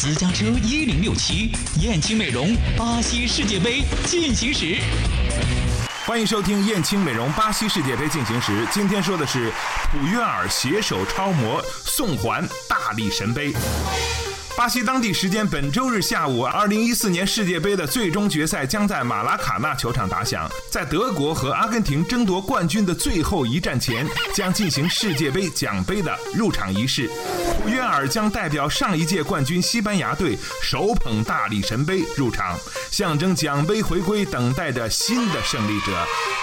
私家车一零六七，燕青美容巴西世界杯进行时。欢迎收听燕青美容巴西世界杯进行时。今天说的是普约尔携手超模送还大力神杯。巴西当地时间本周日下午，二零一四年世界杯的最终决赛将在马拉卡纳球场打响。在德国和阿根廷争夺冠军的最后一战前，将进行世界杯奖杯的入场仪式。普约尔将代表上一届冠军西班牙队手捧大力神杯入场，象征奖杯回归，等待着新的胜利者。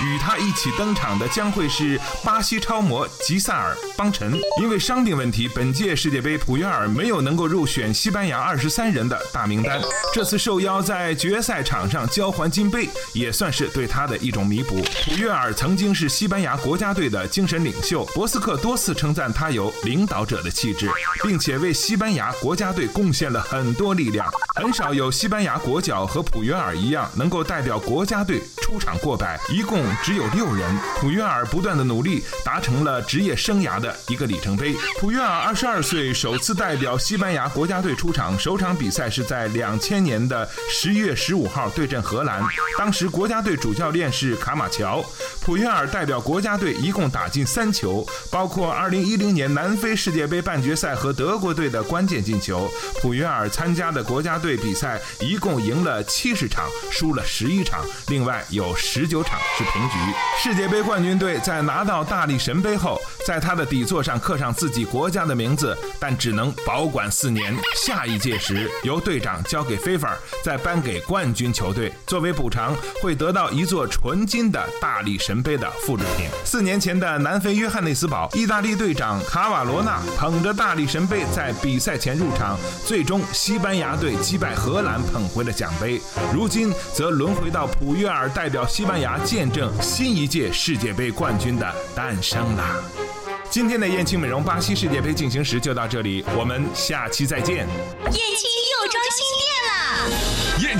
与他一起登场的将会是巴西超模吉萨尔邦辰。因为伤病问题，本届世界杯普约尔没有能够入选。西班牙二十三人的大名单，这次受邀在决赛场上交还金杯，也算是对他的一种弥补。普约尔曾经是西班牙国家队的精神领袖，博斯克多次称赞他有领导者的气质，并且为西班牙国家队贡献了很多力量。很少有西班牙国脚和普约尔一样能够代表国家队出场过百，一共只有六人。普约尔不断的努力，达成了职业生涯的一个里程碑。普约尔二十二岁，首次代表西班牙国家队。出场首场比赛是在两千年的十一月十五号对阵荷兰，当时国家队主教练是卡马乔。普约尔代表国家队一共打进三球，包括二零一零年南非世界杯半决赛和德国队的关键进球。普约尔参加的国家队比赛一共赢了七十场，输了十一场，另外有十九场是平局。世界杯冠军队在拿到大力神杯后，在他的底座上刻上自己国家的名字，但只能保管四年。下一届时，由队长交给菲法，再颁给冠军球队。作为补偿，会得到一座纯金的大力神杯的复制品。四年前的南非约翰内斯堡，意大利队长卡瓦罗纳捧着大力神杯在比赛前入场，最终西班牙队击败荷兰，捧回了奖杯。如今则轮回到普约尔代表西班牙，见证新一届世界杯冠军的诞生了。今天的燕青美容巴西世界杯进行时就到这里，我们下期再见。燕青又装新